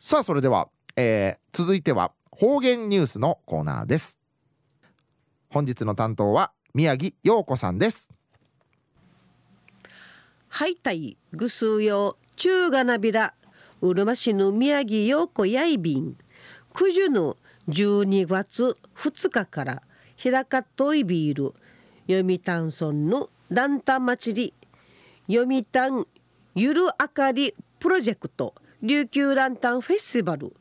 さあそれでは、えー、続いては方言ニュースのコーナーです。本日の担当は宮城陽子さんです。はいたいぐすうよ中がなびらうるま市の宮城陽子やいびん。九十の12月2日から平かといビール読谷村のランタン祭り読谷ゆるあかりプロジェクト。琉球ランタンフェスティバル。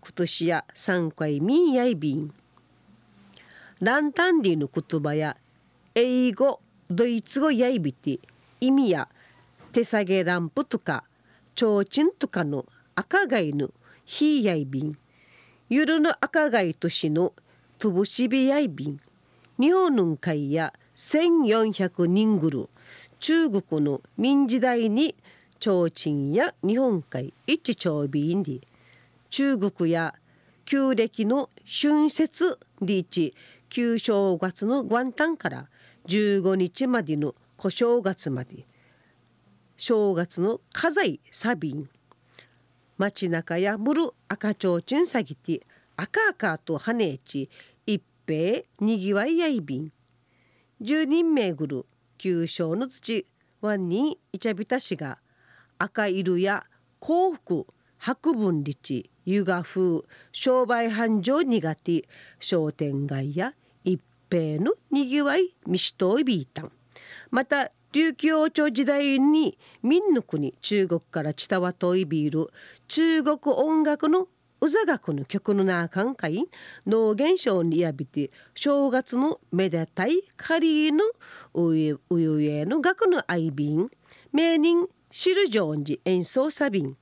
今年や3回ミーヤイビン。ランタンリーの言葉や英語ドイツ語やいびて意味や手下げランプとか提灯とかの赤貝のヒーヤイビンゆるの赤貝としのとぶしびやいびん。日本の会や1400人ぐる。中国の明時代に提灯や日本海一長便で中国や旧暦の春節リーチ旧正月の元旦から15日までの小正月まで正月の火災サビン街中やむる赤ちょうちんさぎて赤赤と跳ねち一平にぎわいやいびん十人めぐる旧正の土ワンにいちゃびたしが赤色や幸福白分立湯河風商売繁盛苦手商店街や一平のにぎわいミシトイビータンまた琉球王朝時代に民の国中国から伝わといびる中国音楽のうざ学の曲の中んかい農現象にやびて正月のめでたいカリーのうゆうえの学の愛便。名人シルジョンジ演奏サビン。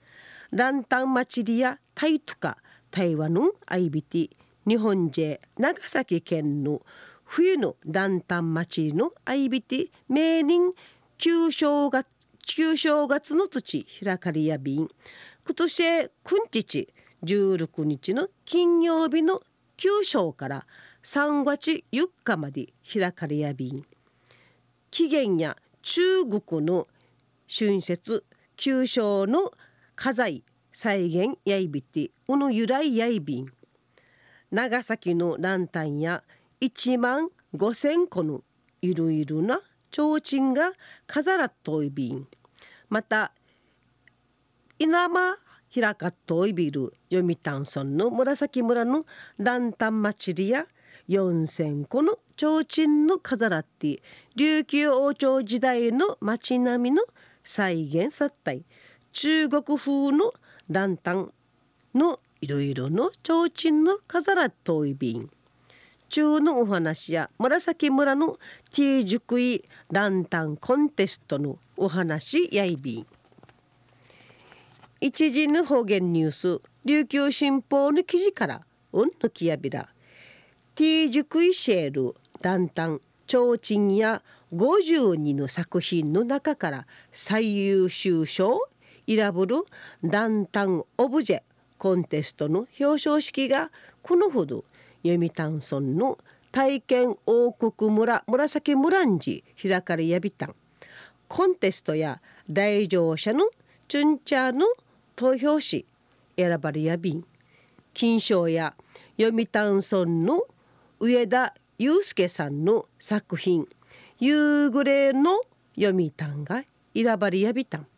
ランタン祭りやタイとか台湾のアイビティ日本人長崎県の冬のランタン祭りのアイビティ名人旧正月旧正月の土開かりや便今年9日16日の金曜日の旧正から3月4日まで開かれや便期限や中国の春節旧正の家財再現やいびてうの由来やいびん。長崎のランタンや1万5千個のいろいろな提灯が飾らっといびん。また稲間平かっといびる読谷村の紫村のランタン祭りや4,000個の提灯の飾らって琉球王朝時代の町並みの再現さったい中国風のランタンのいろいろの提灯の飾らといびん中のお話や紫村のティージュクイランタンコンテストのお話やいびん一時の方言ニュース琉球新報の記事からうんのきやびら。ティージュクイシェールランタン提灯や52の作品の中から最優秀賞選ぶるランタンオブジェコンテストの表彰式がこのほど読谷村の体験王国村紫村んじ開かれやびたん。コンテストや来場者のチュンチャーの投票し選ばれやびん。金賞や読谷村の上田祐介さんの作品「夕暮れの読谷」が選ばれやびたん。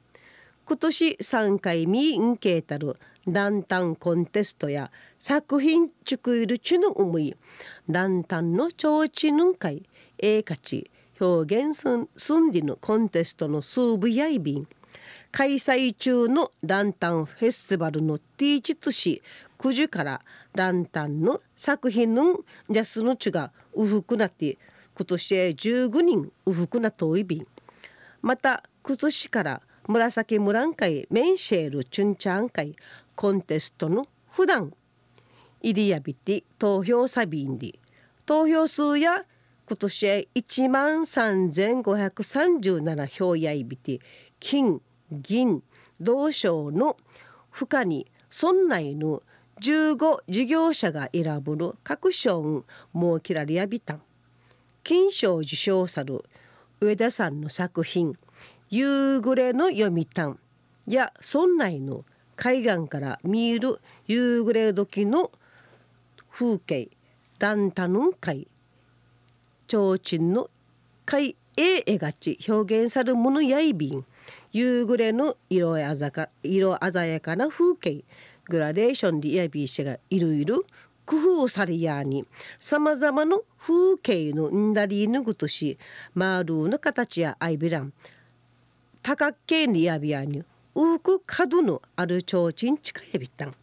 今年3回見んけいたるランタンコンテストや作品作るちの思い。ランタンの提灯会。ええかち表現すんすんでのコンテストの数部やいびん。開催中のランタンフェスティバルのティーチツ市9時からランタンの作品のジャスのちがうふくなって今年15人うふくなといびんまた今年から紫ムラン会メンシェールチュンチャン会コンテストの普段イリアビティ投票サビンディ投票数や今年1万3537票やいびて金銀銅賞の負荷に村内の15事業者が選ぶる各賞を設けられやびたん。金賞受賞さる上田さんの作品夕暮れの読谷や村内の海岸から見える夕暮れ時の風景ダンタヌン海提灯の海へ描ち表現さるものやいびん夕暮れの色鮮か色鮮やかな風景グラデーションでやびしがいろいろ工夫されやにさまざまな風景のんだりぬぐとしマールーの形やアイビラン多角形にやびやにうく角のある提灯近やびたん。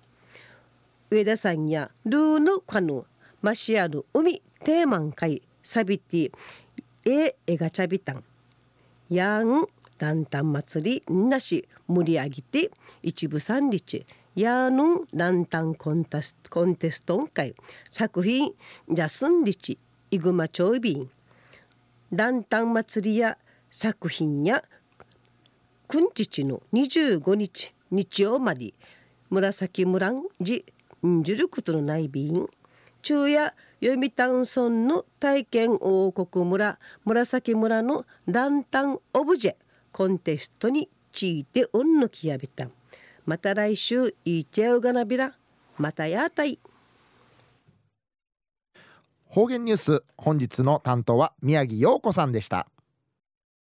上田さんやルーヌカヌマシアル海テーマン海サビティええがちゃびたん。やんランタン祭りなし盛り上げて一部三日やぬんランタンコンテスコンテストン会。作品じゃすんりちいぐまちょいびんランタン祭りや作品やくんちちの25日日曜まで。紫村んじんじることのないびん昼夜読谷村の体験王国村。紫村のランタンオブジェ。コンテストにちいておんのきやびたん。また来週いっちゃうがなびらまたやたい。方言ニュース本日の担当は宮城陽子さんでした。